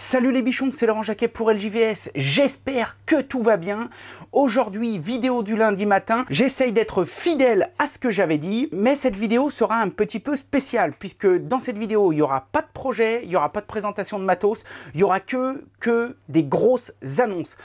Salut les bichons, c'est Laurent Jacquet pour LJVS. J'espère que tout va bien. Aujourd'hui, vidéo du lundi matin. J'essaye d'être fidèle à ce que j'avais dit, mais cette vidéo sera un petit peu spéciale puisque dans cette vidéo, il n'y aura pas de projet, il n'y aura pas de présentation de matos, il n'y aura que, que des grosses annonces.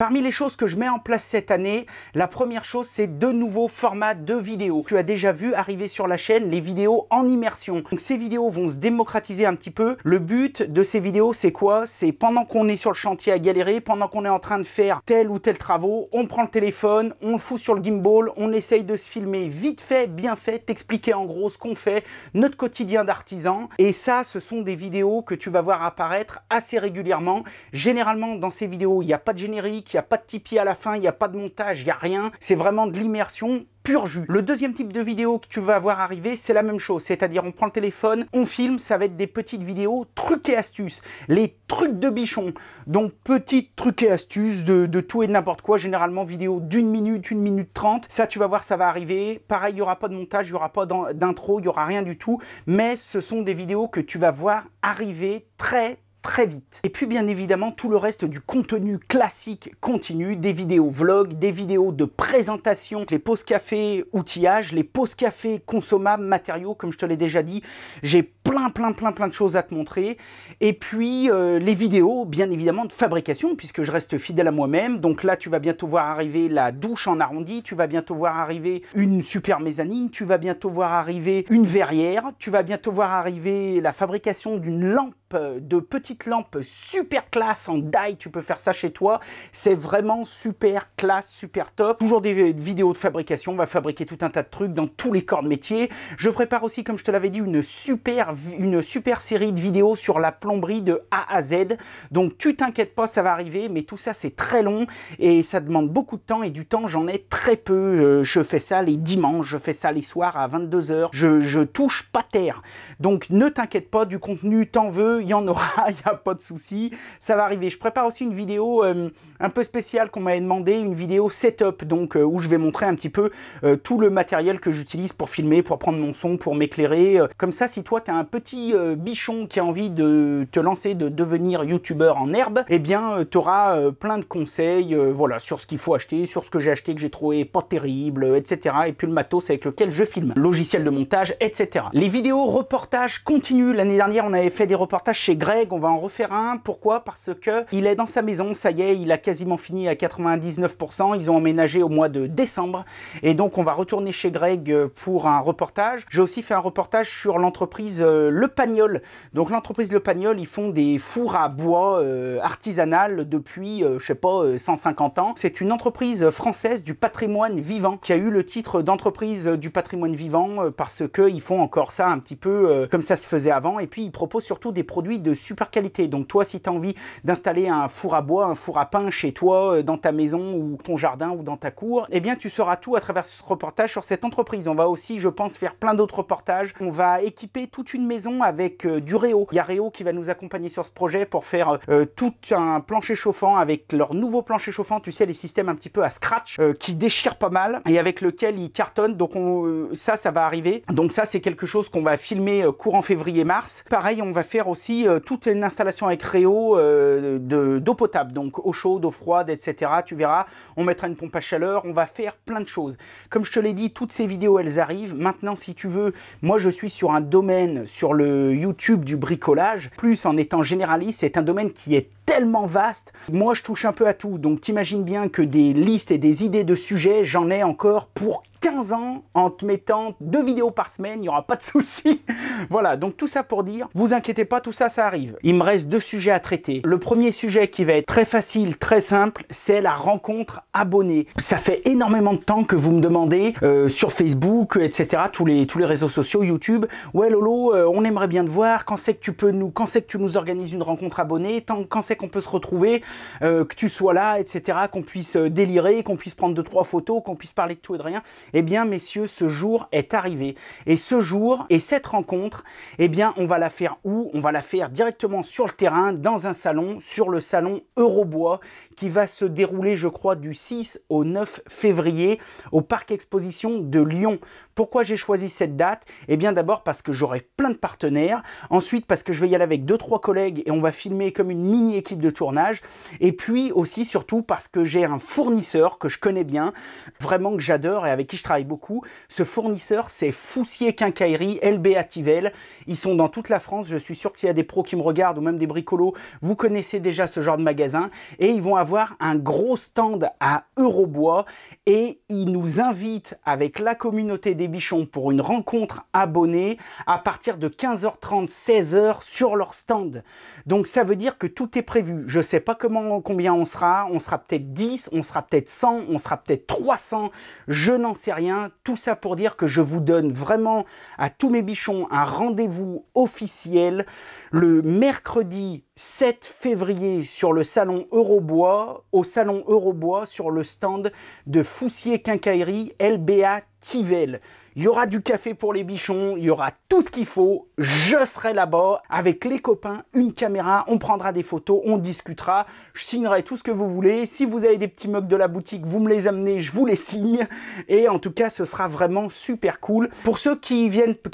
Parmi les choses que je mets en place cette année, la première chose c'est de nouveaux formats de vidéos. Tu as déjà vu arriver sur la chaîne les vidéos en immersion. Donc ces vidéos vont se démocratiser un petit peu. Le but de ces vidéos c'est quoi? C'est pendant qu'on est sur le chantier à galérer, pendant qu'on est en train de faire tel ou tel travaux, on prend le téléphone, on le fout sur le gimbal, on essaye de se filmer vite fait, bien fait, t'expliquer en gros ce qu'on fait, notre quotidien d'artisan. Et ça, ce sont des vidéos que tu vas voir apparaître assez régulièrement. Généralement dans ces vidéos, il n'y a pas de générique, il n'y a pas de Tipeee à la fin, il n'y a pas de montage, il n'y a rien. C'est vraiment de l'immersion pur jus. Le deuxième type de vidéo que tu vas voir arriver, c'est la même chose. C'est-à-dire, on prend le téléphone, on filme, ça va être des petites vidéos trucs et astuces. Les trucs de bichon. Donc, petites trucs et astuces de, de tout et de n'importe quoi. Généralement, vidéo d'une minute, une minute trente. Ça, tu vas voir, ça va arriver. Pareil, il n'y aura pas de montage, il n'y aura pas d'intro, il n'y aura rien du tout. Mais ce sont des vidéos que tu vas voir arriver très, très vite. Et puis bien évidemment tout le reste du contenu classique continue, des vidéos vlogs, des vidéos de présentation, les pauses café outillage, les pauses café consommables, matériaux comme je te l'ai déjà dit. J'ai plein plein plein plein de choses à te montrer. Et puis euh, les vidéos bien évidemment de fabrication puisque je reste fidèle à moi-même. Donc là tu vas bientôt voir arriver la douche en arrondi, tu vas bientôt voir arriver une super mezzanine, tu vas bientôt voir arriver une verrière, tu vas bientôt voir arriver la fabrication d'une lampe de petites lampes super classe en die, tu peux faire ça chez toi. C'est vraiment super classe, super top. Toujours des vidéos de fabrication, on va fabriquer tout un tas de trucs dans tous les corps de métier. Je prépare aussi, comme je te l'avais dit, une super, une super série de vidéos sur la plomberie de A à Z. Donc tu t'inquiètes pas, ça va arriver, mais tout ça c'est très long et ça demande beaucoup de temps et du temps j'en ai très peu. Euh, je fais ça les dimanches, je fais ça les soirs à 22h. Je, je touche pas terre. Donc ne t'inquiète pas, du contenu t'en veux il y en aura, il n'y a pas de souci, ça va arriver. Je prépare aussi une vidéo euh, un peu spéciale qu'on m'avait demandé, une vidéo setup, donc euh, où je vais montrer un petit peu euh, tout le matériel que j'utilise pour filmer, pour prendre mon son, pour m'éclairer. Comme ça, si toi, tu as un petit bichon qui a envie de te lancer, de devenir youtubeur en herbe, eh bien, tu auras plein de conseils voilà, sur ce qu'il faut acheter, sur ce que j'ai acheté que j'ai trouvé pas terrible, etc. Et puis le matos avec lequel je filme, logiciel de montage, etc. Les vidéos reportages continuent. L'année dernière, on avait fait des reportages chez Greg, on va en refaire un. Pourquoi? Parce que il est dans sa maison, ça y est, il a quasiment fini à 99%. Ils ont emménagé au mois de décembre. Et donc, on va retourner chez Greg euh, pour un reportage. J'ai aussi fait un reportage sur l'entreprise euh, Le Pagnol. Donc, l'entreprise Le Pagnol, ils font des fours à bois euh, artisanal depuis, je sais pas, 150 ans. C'est une entreprise française du patrimoine vivant qui a eu le titre d'entreprise du patrimoine vivant parce qu'ils font encore ça un petit peu comme ça se faisait avant. Et puis, ils proposent surtout des produits de super qualité. Donc toi, si tu as envie d'installer un four à bois, un four à pain chez toi, euh, dans ta maison ou ton jardin ou dans ta cour, eh bien tu sauras tout à travers ce reportage sur cette entreprise. On va aussi, je pense, faire plein d'autres reportages. On va équiper toute une maison avec euh, du Réo. Il y a Réo qui va nous accompagner sur ce projet pour faire euh, tout un plancher chauffant avec leur nouveau plancher chauffant, tu sais, les systèmes un petit peu à scratch qui déchirent pas mal et avec lequel ils cartonnent. Donc on, ça, ça va arriver. Donc ça, c'est quelque chose qu'on va filmer courant février-mars. Pareil, on va faire aussi euh, toute une installation avec Réo euh, d'eau potable, donc eau chaude, eau froide, etc. Tu verras, on mettra une pompe à chaleur, on va faire plein de choses. Comme je te l'ai dit, toutes ces vidéos, elles arrivent. Maintenant, si tu veux, moi je suis sur un domaine, sur le YouTube du bricolage, plus en étant généraliste, c'est un domaine qui est tellement vaste. Moi, je touche un peu à tout. Donc, t'imagines bien que des listes et des idées de sujets, j'en ai encore pour 15 ans en te mettant deux vidéos par semaine, il n'y aura pas de souci. voilà, donc tout ça pour dire, vous inquiétez pas, tout ça, ça arrive. Il me reste deux sujets à traiter. Le premier sujet qui va être très facile, très simple, c'est la rencontre abonnée. Ça fait énormément de temps que vous me demandez euh, sur Facebook, etc., tous les, tous les réseaux sociaux, YouTube, ouais Lolo, euh, on aimerait bien te voir, quand c'est que tu peux nous, quand c'est que tu nous organises une rencontre abonnée, quand c'est qu'on peut se retrouver, euh, que tu sois là, etc., qu'on puisse euh, délirer, qu'on puisse prendre deux, trois photos, qu'on puisse parler de tout et de rien. Eh bien, messieurs, ce jour est arrivé. Et ce jour et cette rencontre, eh bien, on va la faire où? On va la faire directement sur le terrain, dans un salon, sur le salon Eurobois, qui va se dérouler, je crois, du 6 au 9 février au Parc Exposition de Lyon. Pourquoi j'ai choisi cette date? Eh bien d'abord parce que j'aurai plein de partenaires, ensuite parce que je vais y aller avec deux trois collègues et on va filmer comme une mini équipe de tournage, et puis aussi surtout parce que j'ai un fournisseur que je connais bien, vraiment que j'adore et avec qui je travaille beaucoup. Ce fournisseur c'est Foussier Quincaillerie LBA Tivel. Ils sont dans toute la France, je suis sûr qu'il y a des pros qui me regardent ou même des bricolos, vous connaissez déjà ce genre de magasin. Et ils vont avoir un gros stand à Eurobois. Et ils nous invitent avec la communauté des bichons pour une rencontre abonnée à partir de 15h30, 16h sur leur stand. Donc ça veut dire que tout est prévu. Je sais pas comment, combien on sera. On sera peut-être 10, on sera peut-être 100, on sera peut-être 300. Je n'en sais rien. Tout ça pour dire que je vous donne vraiment à tous mes bichons un rendez-vous officiel le mercredi 7 février sur le salon Eurobois, au salon Eurobois sur le stand de Foussier Quincaillerie LBA Tivel. Il y aura du café pour les bichons, il y aura tout ce qu'il faut. Je serai là-bas avec les copains, une caméra, on prendra des photos, on discutera. Je signerai tout ce que vous voulez. Si vous avez des petits mugs de la boutique, vous me les amenez, je vous les signe. Et en tout cas, ce sera vraiment super cool. Pour ceux qui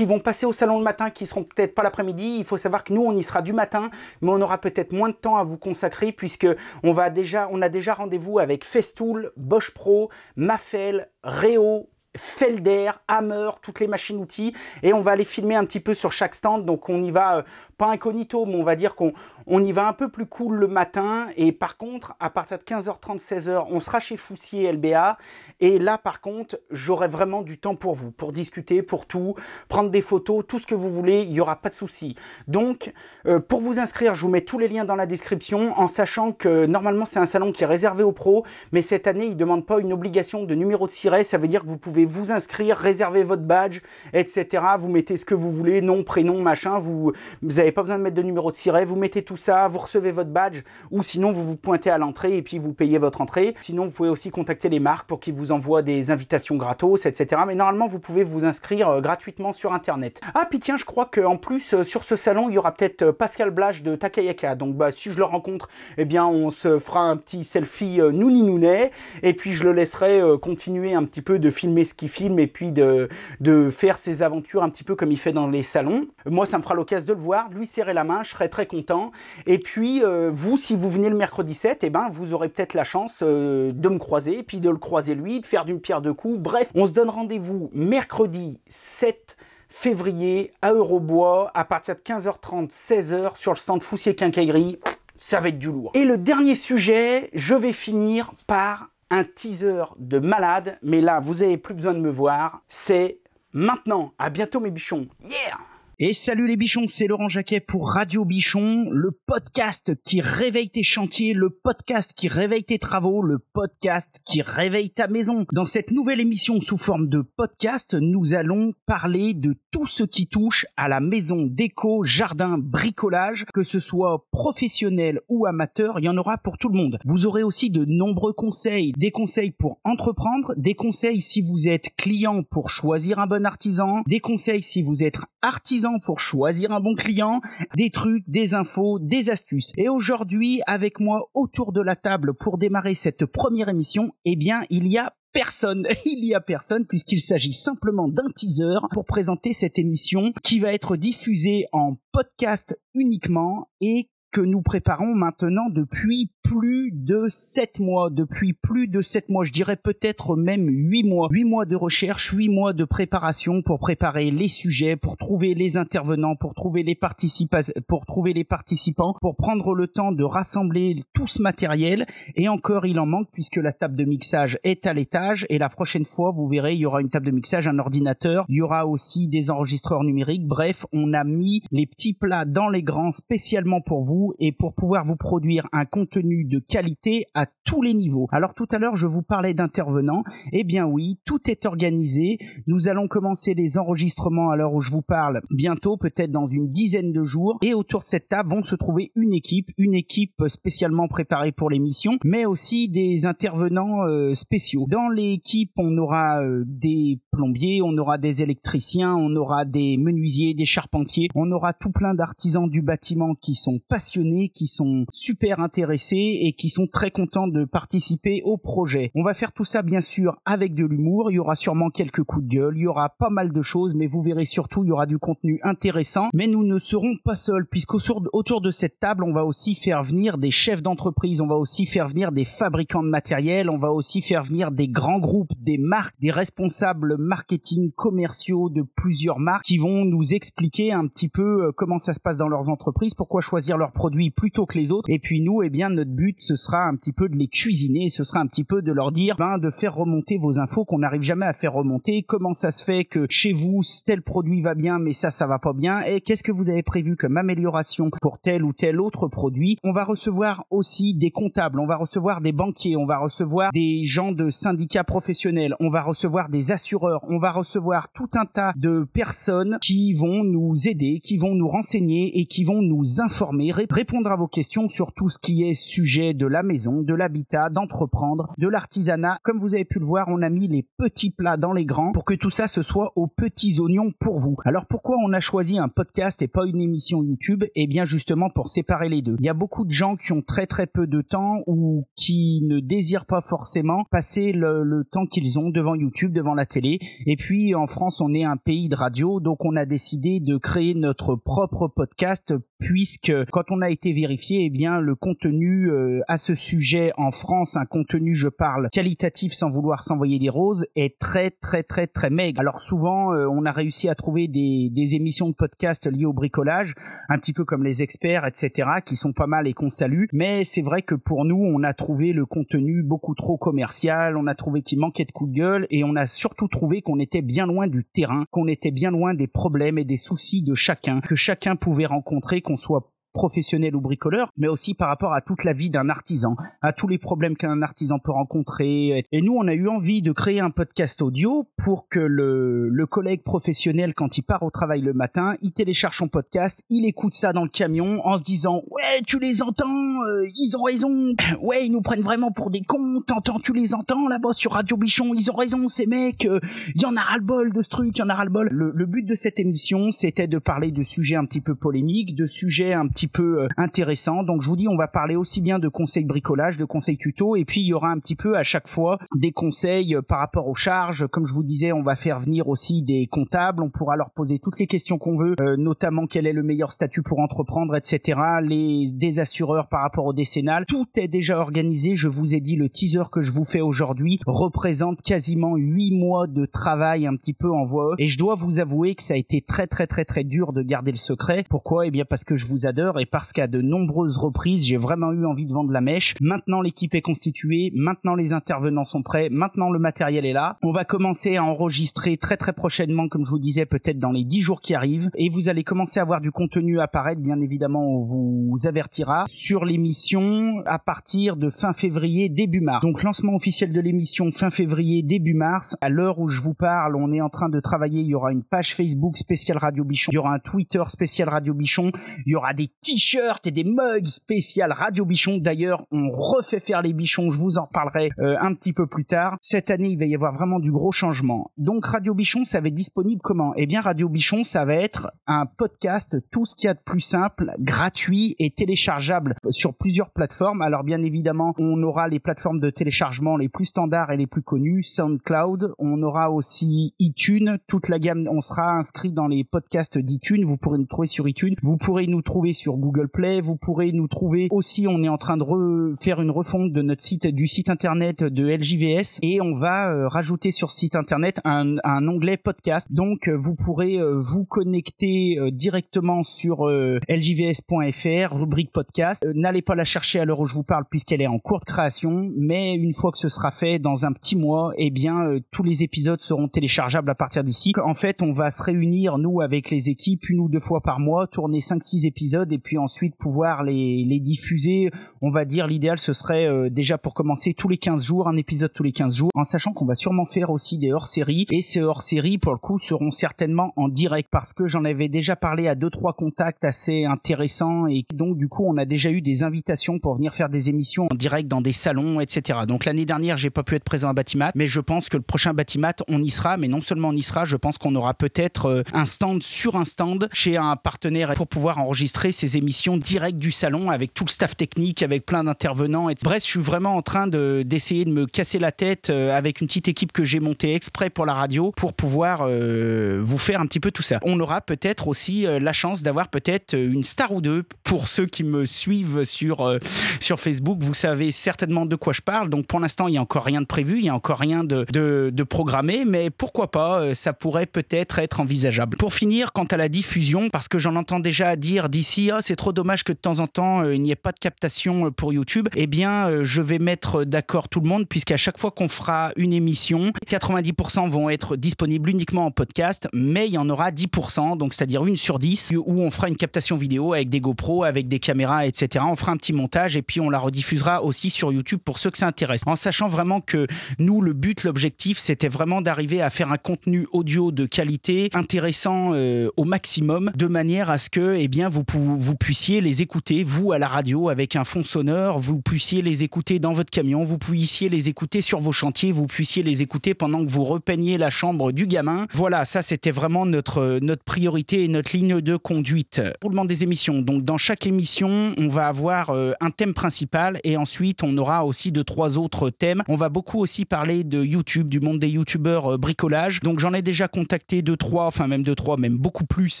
vont passer au salon le matin, qui seront peut-être pas l'après-midi, il faut savoir que nous, on y sera du matin, mais on aura peut-être moins de temps à vous consacrer puisque on va déjà, on a déjà rendez-vous avec Festool, Bosch Pro, Mafel, Réo, Felder, Hammer, toutes les machines-outils, et on va aller filmer un petit peu sur chaque stand. Donc on y va, euh, pas incognito, mais on va dire qu'on on y va un peu plus cool le matin. Et par contre, à partir de 15h30, 16h, on sera chez Foussier LBA. Et là, par contre, j'aurai vraiment du temps pour vous, pour discuter, pour tout, prendre des photos, tout ce que vous voulez, il n'y aura pas de souci. Donc, euh, pour vous inscrire, je vous mets tous les liens dans la description, en sachant que normalement, c'est un salon qui est réservé aux pros, mais cette année, il ne demande pas une obligation de numéro de siret. Ça veut dire que vous pouvez vous inscrire, réserver votre badge, etc. Vous mettez ce que vous voulez, nom, prénom, machin. Vous n'avez pas besoin de mettre de numéro de siret. Vous mettez tout ça, vous recevez votre badge, ou sinon, vous vous pointez à l'entrée et puis vous payez votre entrée. Sinon, vous pouvez aussi contacter les marques pour qu'ils vous envoie des invitations gratos, etc. Mais normalement, vous pouvez vous inscrire euh, gratuitement sur Internet. Ah, puis tiens, je crois qu'en plus, euh, sur ce salon, il y aura peut-être euh, Pascal Blage de Takayaka. Donc, bah, si je le rencontre, eh bien, on se fera un petit selfie nouni nounet. Et puis, je le laisserai continuer un petit peu de filmer ce qu'il filme et puis de, de faire ses aventures un petit peu comme il fait dans les salons. Moi, ça me fera l'occasion de le voir, lui serrer la main, je serai très content. Et puis, vous, si vous venez le mercredi 7, eh ben, vous aurez peut-être la chance de me croiser, puis de le croiser lui, de faire du pierre de coups. Bref, on se donne rendez-vous mercredi 7 février à Eurobois à partir de 15h30, 16h sur le stand Foussier Quincaillerie. Ça va être du lourd. Et le dernier sujet, je vais finir par un teaser de malade, mais là, vous n'avez plus besoin de me voir. C'est maintenant. À bientôt, mes bichons. Yeah! Et salut les bichons, c'est Laurent Jacquet pour Radio Bichon, le podcast qui réveille tes chantiers, le podcast qui réveille tes travaux, le podcast qui réveille ta maison. Dans cette nouvelle émission sous forme de podcast, nous allons parler de tout ce qui touche à la maison déco, jardin, bricolage, que ce soit professionnel ou amateur, il y en aura pour tout le monde. Vous aurez aussi de nombreux conseils, des conseils pour entreprendre, des conseils si vous êtes client pour choisir un bon artisan, des conseils si vous êtes artisan pour choisir un bon client, des trucs, des infos, des astuces. Et aujourd'hui, avec moi autour de la table pour démarrer cette première émission, eh bien, il y a personne. Il y a personne puisqu'il s'agit simplement d'un teaser pour présenter cette émission qui va être diffusée en podcast uniquement et que nous préparons maintenant depuis plus de sept mois, depuis plus de sept mois, je dirais peut-être même huit mois. Huit mois de recherche, huit mois de préparation pour préparer les sujets, pour trouver les intervenants, pour trouver les participants, pour trouver les participants, pour prendre le temps de rassembler tout ce matériel. Et encore, il en manque puisque la table de mixage est à l'étage et la prochaine fois, vous verrez, il y aura une table de mixage, un ordinateur, il y aura aussi des enregistreurs numériques. Bref, on a mis les petits plats dans les grands spécialement pour vous et pour pouvoir vous produire un contenu de qualité à tous les niveaux. Alors tout à l'heure, je vous parlais d'intervenants. Eh bien oui, tout est organisé. Nous allons commencer les enregistrements à l'heure où je vous parle bientôt, peut-être dans une dizaine de jours. Et autour de cette table vont se trouver une équipe, une équipe spécialement préparée pour l'émission, mais aussi des intervenants euh, spéciaux. Dans l'équipe, on aura euh, des plombiers, on aura des électriciens, on aura des menuisiers, des charpentiers, on aura tout plein d'artisans du bâtiment qui sont passionnés, qui sont super intéressés et qui sont très contents de participer au projet. On va faire tout ça bien sûr avec de l'humour, il y aura sûrement quelques coups de gueule, il y aura pas mal de choses, mais vous verrez surtout, il y aura du contenu intéressant. Mais nous ne serons pas seuls, puisqu'autour de cette table, on va aussi faire venir des chefs d'entreprise, on va aussi faire venir des fabricants de matériel, on va aussi faire venir des grands groupes, des marques, des responsables marketing commerciaux de plusieurs marques qui vont nous expliquer un petit peu euh, comment ça se passe dans leurs entreprises, pourquoi choisir leurs produits plutôt que les autres. Et puis nous, eh bien, notre but, ce sera un petit peu de les cuisiner, ce sera un petit peu de leur dire, ben, de faire remonter vos infos qu'on n'arrive jamais à faire remonter, comment ça se fait que chez vous, tel produit va bien, mais ça, ça va pas bien, et qu'est-ce que vous avez prévu comme amélioration pour tel ou tel autre produit? On va recevoir aussi des comptables, on va recevoir des banquiers, on va recevoir des gens de syndicats professionnels, on va recevoir des assureurs, on va recevoir tout un tas de personnes qui vont nous aider, qui vont nous renseigner et qui vont nous informer, répondre à vos questions sur tout ce qui est sujet de la maison, de l'habitat, d'entreprendre, de l'artisanat. Comme vous avez pu le voir, on a mis les petits plats dans les grands pour que tout ça se soit aux petits oignons pour vous. Alors pourquoi on a choisi un podcast et pas une émission YouTube? Eh bien justement pour séparer les deux. Il y a beaucoup de gens qui ont très très peu de temps ou qui ne désirent pas forcément passer le, le temps qu'ils ont devant YouTube, devant la télé. Et puis en France, on est un pays de radio, donc on a décidé de créer notre propre podcast puisque quand on a été vérifié, eh bien le contenu euh, à ce sujet en France, un contenu, je parle qualitatif sans vouloir s'envoyer des roses, est très très très très maigre. Alors souvent, euh, on a réussi à trouver des, des émissions de podcast liées au bricolage, un petit peu comme les experts, etc., qui sont pas mal et qu'on salue. Mais c'est vrai que pour nous, on a trouvé le contenu beaucoup trop commercial, on a trouvé qu'il manquait de coups de gueule et on a surtout trouvé qu'on était bien loin du terrain, qu'on était bien loin des problèmes et des soucis de chacun, que chacun pouvait rencontrer, qu'on soit professionnel ou bricoleur, mais aussi par rapport à toute la vie d'un artisan, à tous les problèmes qu'un artisan peut rencontrer. Et nous, on a eu envie de créer un podcast audio pour que le, le collègue professionnel, quand il part au travail le matin, il télécharge son podcast, il écoute ça dans le camion en se disant ouais, tu les entends, euh, ils ont raison, ouais, ils nous prennent vraiment pour des cons, t'entends, tu les entends là-bas sur Radio Bichon, ils ont raison ces mecs, il euh, y en a ras-le-bol de ce truc, il y en a ras-le-bol. Le, le but de cette émission, c'était de parler de sujets un petit peu polémiques, de sujets un petit peu euh, intéressant. Donc je vous dis, on va parler aussi bien de conseils bricolage, de conseils tuto, et puis il y aura un petit peu à chaque fois des conseils euh, par rapport aux charges. Comme je vous disais, on va faire venir aussi des comptables. On pourra leur poser toutes les questions qu'on veut, euh, notamment quel est le meilleur statut pour entreprendre, etc. Les des assureurs par rapport au décennal. Tout est déjà organisé. Je vous ai dit, le teaser que je vous fais aujourd'hui représente quasiment huit mois de travail un petit peu en voix Et je dois vous avouer que ça a été très très très très dur de garder le secret. Pourquoi? Eh bien parce que je vous adore et parce qu'à de nombreuses reprises, j'ai vraiment eu envie de vendre la mèche. Maintenant, l'équipe est constituée, maintenant les intervenants sont prêts, maintenant le matériel est là. On va commencer à enregistrer très très prochainement, comme je vous disais, peut-être dans les 10 jours qui arrivent, et vous allez commencer à voir du contenu apparaître, bien évidemment, on vous avertira sur l'émission à partir de fin février, début mars. Donc lancement officiel de l'émission fin février, début mars. À l'heure où je vous parle, on est en train de travailler, il y aura une page Facebook spéciale Radio Bichon, il y aura un Twitter spécial Radio Bichon, il y aura des t-shirts et des mugs spécial Radio Bichon. D'ailleurs, on refait faire les bichons, je vous en reparlerai euh, un petit peu plus tard. Cette année, il va y avoir vraiment du gros changement. Donc Radio Bichon, ça va être disponible comment? Eh bien Radio Bichon, ça va être un podcast, tout ce qu'il y a de plus simple, gratuit et téléchargeable sur plusieurs plateformes. Alors bien évidemment, on aura les plateformes de téléchargement les plus standards et les plus connues, SoundCloud. On aura aussi iTunes, toute la gamme. On sera inscrit dans les podcasts d'iTunes. Vous pourrez nous trouver sur iTunes. Vous pourrez nous trouver sur Google Play. Vous pourrez nous trouver aussi. On est en train de faire une refonte de notre site, du site internet de LJVS, et on va euh, rajouter sur site internet un, onglet podcast. Donc euh, vous pourrez euh, vous connecter directement sur ljvs.fr, rubrique podcast. N'allez pas la chercher à l'heure où je vous parle puisqu'elle est en cours de création, mais une fois que ce sera fait dans un petit mois, eh bien tous les épisodes seront téléchargeables à partir d'ici. En fait, on va se réunir nous avec les équipes une ou deux fois par mois, tourner 5-6 épisodes et puis ensuite pouvoir les, les diffuser. On va dire l'idéal ce serait euh, déjà pour commencer tous les 15 jours, un épisode tous les 15 jours, en sachant qu'on va sûrement faire aussi des hors-séries et ces hors-séries pour le coup seront certainement en direct parce que j'en avais déjà parlé à deux trois contacts assez intéressants et donc du coup on a déjà eu des invitations pour venir faire des émissions en direct dans des salons, etc. Donc l'année dernière j'ai pas pu être présent à Batimat, mais je pense que le prochain Batimat on y sera, mais non seulement on y sera, je pense qu'on aura peut-être euh, un stand sur un stand chez un partenaire pour pouvoir enregistrer ces émissions directes du salon avec tout le staff technique, avec plein d'intervenants. Bref, je suis vraiment en train d'essayer de, me casser la tête euh, avec une petite équipe que j'ai montée exprès pour la radio pour pouvoir euh, vous faire un petit peu tout ça. On aura peut-être aussi la chance d'avoir peut-être une star ou deux pour ceux qui me suivent sur, sur Facebook. Vous savez certainement de quoi je parle. Donc pour l'instant, il n'y a encore rien de prévu, il n'y a encore rien de, de, de programmé, mais pourquoi pas, ça pourrait peut-être être envisageable. Pour finir, quant à la diffusion, parce que j'en entends déjà dire d'ici, c'est trop dommage que de temps en temps euh, il n'y ait pas de captation euh, pour YouTube, eh bien euh, je vais mettre d'accord tout le monde, puisqu'à chaque fois qu'on fera une émission, 90% vont être disponibles uniquement en podcast, mais il y en aura 10%, donc c'est-à-dire une sur 10, où on fera une captation vidéo avec des GoPro, avec des caméras, etc. On fera un petit montage et puis on la rediffusera aussi sur YouTube pour ceux que ça intéresse. En sachant vraiment que nous, le but, l'objectif, c'était vraiment d'arriver à faire un contenu audio de qualité, intéressant au maximum, de manière à ce que eh bien, vous, vous puissiez les écouter, vous, à la radio, avec un fond sonore, vous puissiez les écouter dans votre camion, vous puissiez les écouter sur vos chantiers, vous puissiez les écouter pendant que vous repeigniez la chambre du gamin. Voilà, ça, c'était vraiment notre, notre priorité et notre ligne de conduite. Roulement des émissions. Donc, dans chaque émission, on va avoir euh, un thème principal et ensuite, on aura aussi deux, trois autres thèmes. On va beaucoup aussi parler de YouTube, du monde des youtubeurs euh, bricolage. Donc, j'en ai déjà contacté deux, trois, enfin même deux, trois, même beaucoup plus.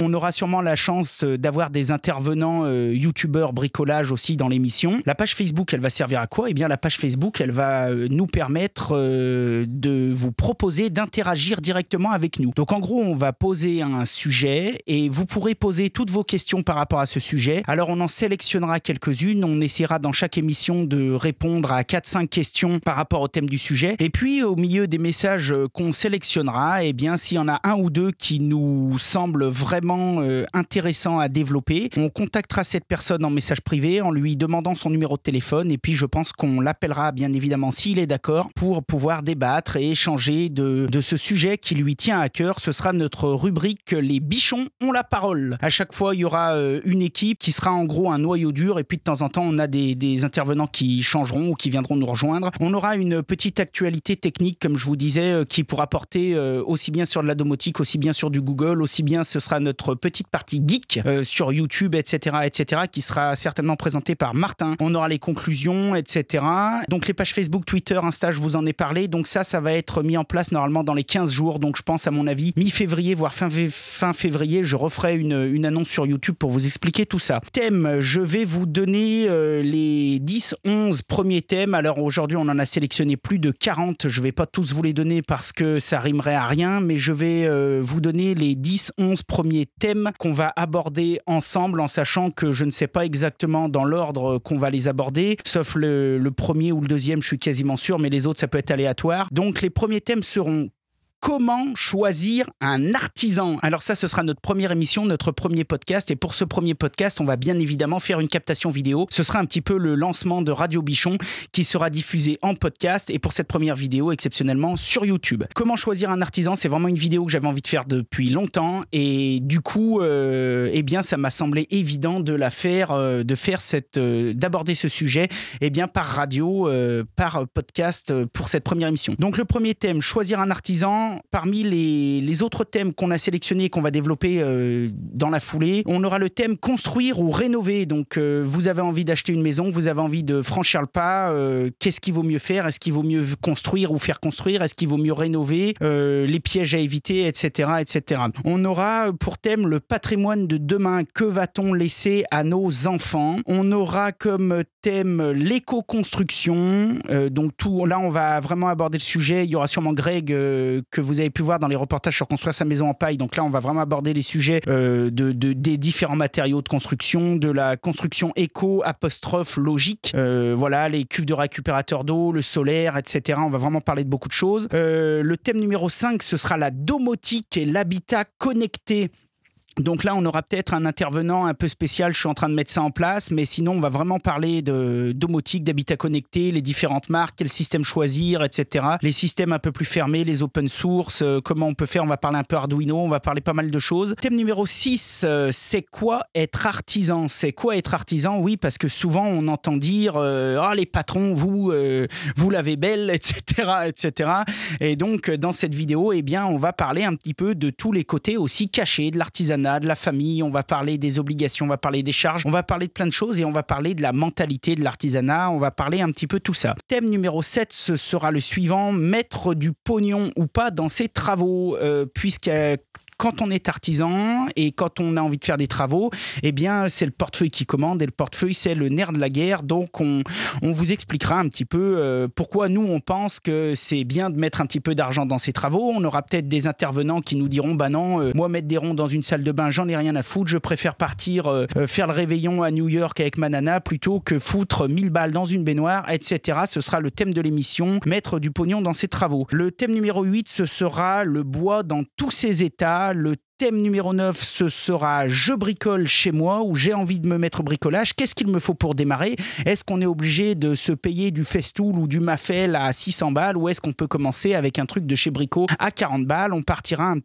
On aura sûrement la chance euh, d'avoir des intervenants euh, youtubeurs bricolage aussi dans l'émission. La page Facebook, elle va servir à quoi? Eh bien, la page Facebook, elle va euh, nous permettre de vous proposer d'interagir directement avec nous. Donc, en gros, on va poser un sujet et vous pourrez poser toutes vos questions par rapport à ce sujet. Alors, on en sélectionnera quelques-unes. On essaiera dans chaque émission de répondre à 4-5 questions par rapport au thème du sujet. Et puis, au milieu des messages qu'on sélectionnera, eh bien, s'il y en a un ou deux qui nous semblent vraiment euh, intéressants à développer, on contactera cette personne en message privé en lui demandant son numéro de téléphone et puis je pense qu'on l'appellera bien évidemment s'il est d'accord pour pouvoir débattre et échanger de, de ce sujet qui lui tient à cœur. Ce sera notre rubrique Les bichons ont la parole. À chaque fois, il y aura euh, une équipe qui sera en gros un noyau dur et puis de temps en temps, on a des, des intervenants qui changeront ou qui viendront nous rejoindre. On aura une petite actualité technique, comme je vous disais, euh, qui pourra porter aussi bien sur de la domotique, aussi bien sur du Google, aussi bien ce sera notre petite partie geek euh, sur YouTube, etc., etc., qui sera certainement présentée par Martin. On aura les conclusions, etc. Donc les pages Facebook, Twitter, Insta, je vous en ai parlé. Donc ça, ça va être mis en place normalement dans les 15 jours. Donc je pense à mon avis mi-février, voire fin, fin février, je referai une, une, annonce sur YouTube pour vous expliquer tout ça. Thème, je vais vous donner euh, les 10, 11 premiers thèmes. Alors aujourd'hui, on en a sélectionné plus de 40. Je vais pas tous vous les donner parce que ça rimerait à rien, mais je vais euh, vous donner les 10, 11 premiers thèmes qu'on va aborder ensemble en sachant que je ne sais pas exactement dans l'ordre qu'on va les aborder, sauf le, premier ou le deuxième, je suis quasiment sûr, mais les autres, ça peut être aléatoire. Donc les premiers thèmes seront comment choisir un artisan? Alors ça, ce sera notre première émission, notre premier podcast. Et pour ce premier podcast, on va bien évidemment faire une captation vidéo. Ce sera un petit peu le lancement de Radio Bichon qui sera diffusé en podcast et pour cette première vidéo, exceptionnellement, sur YouTube. Comment choisir un artisan? C'est vraiment une vidéo que j'avais envie de faire depuis longtemps et du coup, euh, eh bien, ça m'a semblé évident de la faire, euh, de faire cette, euh, d'aborder ce sujet, eh bien, par radio, par podcast pour cette première émission. Donc le premier thème, choisir un artisan parmi les, autres thèmes qu'on a sélectionnés et qu'on va développer euh, dans la foulée, on aura le thème construire ou rénover. Donc, euh, vous avez envie d'acheter une maison, vous avez envie de franchir le pas. Euh, Qu'est-ce qu'il vaut mieux faire? Est-ce qu'il vaut mieux construire ou faire construire? Est-ce qu'il vaut mieux rénover Les pièges à éviter, etc., etc. On aura pour thème le patrimoine de demain. Que va-t-on laisser à nos enfants? On aura comme thème l'éco-construction. Donc, tout là, on va vraiment aborder le sujet. Il y aura sûrement Greg que vous avez pu voir dans les reportages sur construire sa maison en paille. Donc là, on va vraiment aborder les sujets euh, de, de, des différents matériaux de construction, de la construction éco, apostrophe, logique. Euh, voilà, les cuves de récupérateur d'eau, le solaire, etc. On va vraiment parler de beaucoup de choses. Euh, le thème numéro 5, ce sera la domotique et l'habitat connecté Donc là, on aura peut-être un intervenant un peu spécial. Je suis en train de mettre ça en place, mais sinon, on va vraiment parler de d'habitat connecté, les différentes marques, quel système choisir, etc. Les systèmes un peu plus fermés, les open source, euh, comment on peut faire. On va parler un peu Arduino, on va parler pas mal de choses. Thème numéro 6, euh, c'est quoi être artisan? C'est quoi être artisan? Oui, parce que souvent, on entend dire euh, Ah, les patrons, vous, vous l'avez belle, etc., etc. Et donc, dans cette vidéo, eh bien, on va parler un petit peu de tous les côtés aussi cachés de l'artisanat de la famille, on va parler des obligations, on va parler des charges, on va parler de plein de choses et on va parler de la mentalité de l'artisanat, on va parler un petit peu tout ça. Thème numéro 7, ce sera le suivant, mettre du pognon ou pas dans ses travaux, euh, puisque quand on est artisan et quand on a envie de faire des travaux, eh bien, c'est le portefeuille qui commande et le portefeuille, c'est le nerf de la guerre. Donc, on, vous expliquera un petit peu euh, pourquoi nous, on pense que c'est bien de mettre un petit peu d'argent dans ces travaux. On aura peut-être des intervenants qui nous diront, bah non, euh, moi, mettre des ronds dans une salle de bain, j'en ai rien à foutre. Je préfère partir euh, faire le réveillon à New York avec ma nana plutôt que foutre 1000 balles dans une baignoire, etc. Ce sera le thème de l'émission, mettre du pognon dans ses travaux. Le thème numéro 8, ce sera le bois dans tous ses états le thème numéro 9, ce sera Je bricole chez moi ou j'ai envie de me mettre au bricolage. Qu'est-ce qu'il me faut pour démarrer? Est-ce qu'on est obligé de se payer du Festool ou du Mafel à 600 balles ou est-ce qu'on peut commencer avec un truc de chez Brico à 40 balles? On,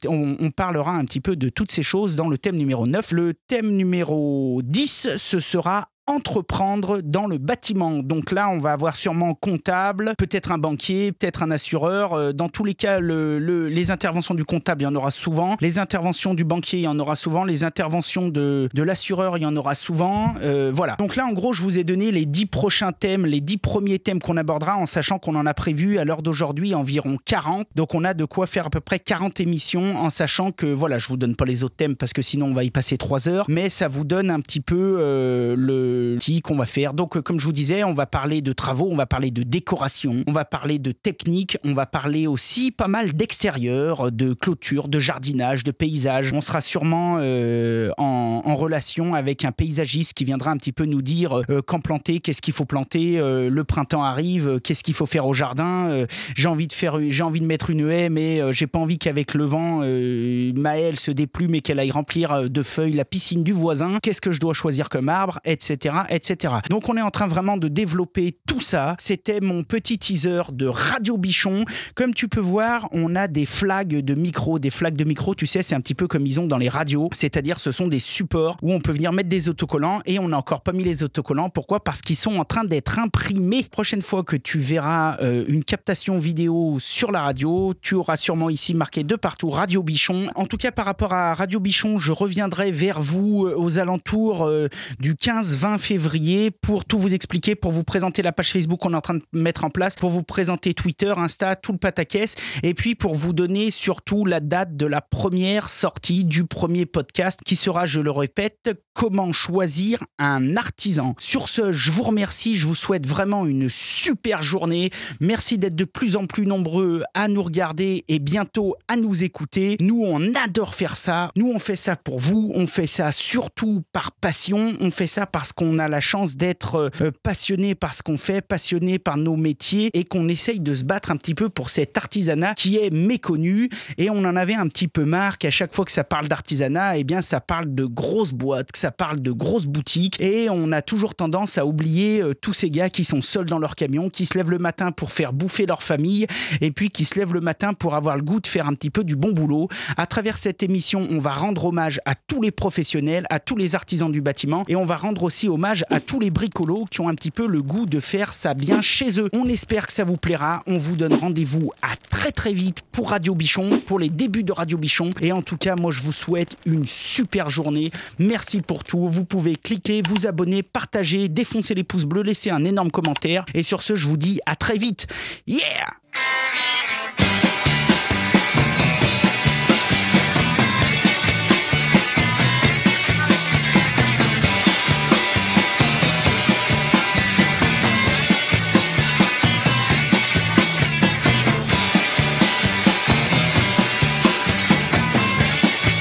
on, parlera un petit peu de toutes ces choses dans le thème numéro 9. Le thème numéro 10, ce sera entreprendre dans le bâtiment. Donc là, on va avoir sûrement comptable, peut-être un banquier, peut-être un assureur. Euh, dans tous les cas, le, les interventions du comptable, il y en aura souvent. Les interventions du banquier, il y en aura souvent. Les interventions de, de l'assureur, il y en aura souvent. Euh, voilà. Donc là, en gros, je vous ai donné les dix prochains thèmes, les dix premiers thèmes qu'on abordera, en sachant qu'on en a prévu à l'heure d'aujourd'hui environ 40. Donc on a de quoi faire à peu près 40 émissions, en sachant que, voilà, je vous donne pas les autres thèmes parce que sinon on va y passer 3 heures, mais ça vous donne un petit peu euh, le qu'on va faire. Donc, euh, comme je vous disais, on va parler de travaux, on va parler de décoration, on va parler de technique, on va parler aussi pas mal d'extérieur, de clôture, de jardinage, de paysage. On sera sûrement euh, en, relation avec un paysagiste qui viendra un petit peu nous dire euh, quand planter, qu'est-ce qu'il faut planter, le printemps arrive, qu'est-ce qu'il faut faire au jardin. j'ai envie de faire, j'ai envie de mettre une haie, mais j'ai pas envie qu'avec le vent, Maëlle se déplume et qu'elle aille remplir de feuilles la piscine du voisin. Qu'est-ce que je dois choisir comme arbre, etc., etc. Donc on est en train vraiment de développer tout ça. C'était mon petit teaser de Radio Bichon. Comme tu peux voir, on a des flags de micro. Des flags de micro, tu sais, c'est un petit peu comme ils ont dans les radios. C'est-à-dire, ce sont des supports où on peut venir mettre des autocollants et on n'a encore pas mis les autocollants. Pourquoi? Parce qu'ils sont en train d'être imprimés. Prochaine fois que tu verras euh, une captation vidéo sur la radio, tu auras sûrement ici marqué de partout Radio Bichon. En tout cas, par rapport à Radio Bichon, je reviendrai vers vous euh, aux alentours euh, du 15-20 février pour tout vous expliquer, pour vous présenter la page Facebook qu'on est en train de mettre en place, pour vous présenter Twitter, Insta, tout le pataquès, et puis pour vous donner surtout la date de la première sortie du premier podcast qui sera, je le répète, comment choisir un artisan. Sur ce, je vous remercie, je vous souhaite vraiment une super journée. Merci d'être de plus en plus nombreux à nous regarder et bientôt à nous écouter. Nous, on adore faire ça. Nous, on fait ça pour vous. On fait ça surtout par passion. On fait ça parce qu'on a la chance d'être euh, passionné par ce qu'on fait, passionné par nos métiers et qu'on essaye de se battre un petit peu pour cet artisanat qui est méconnu. Et on en avait un petit peu marre qu'à chaque fois que ça parle d'artisanat, eh bien, ça parle de grosses boîtes, que ça parle de grosses boutiques. Et on a toujours tendance à oublier euh, tous ces gars qui sont seuls dans leur camion, qui se lèvent le matin pour faire bouffer leur famille et puis qui se lèvent le matin pour avoir le goût de faire un petit peu du bon boulot. À travers cette émission, on va rendre hommage à tous les professionnels, à tous les artisans du bâtiment et on va rendre hommage à tous les bricolos qui ont un petit peu le goût de faire ça bien chez eux. On espère que ça vous plaira. On vous donne rendez-vous à très très vite pour Radio Bichon, pour les débuts de Radio Bichon. Et en tout cas, moi je vous souhaite une super journée. Merci pour tout. Vous pouvez cliquer, vous abonner, partager, défoncer les pouces bleus, laisser un énorme commentaire. Et sur ce, je vous dis à très vite. Yeah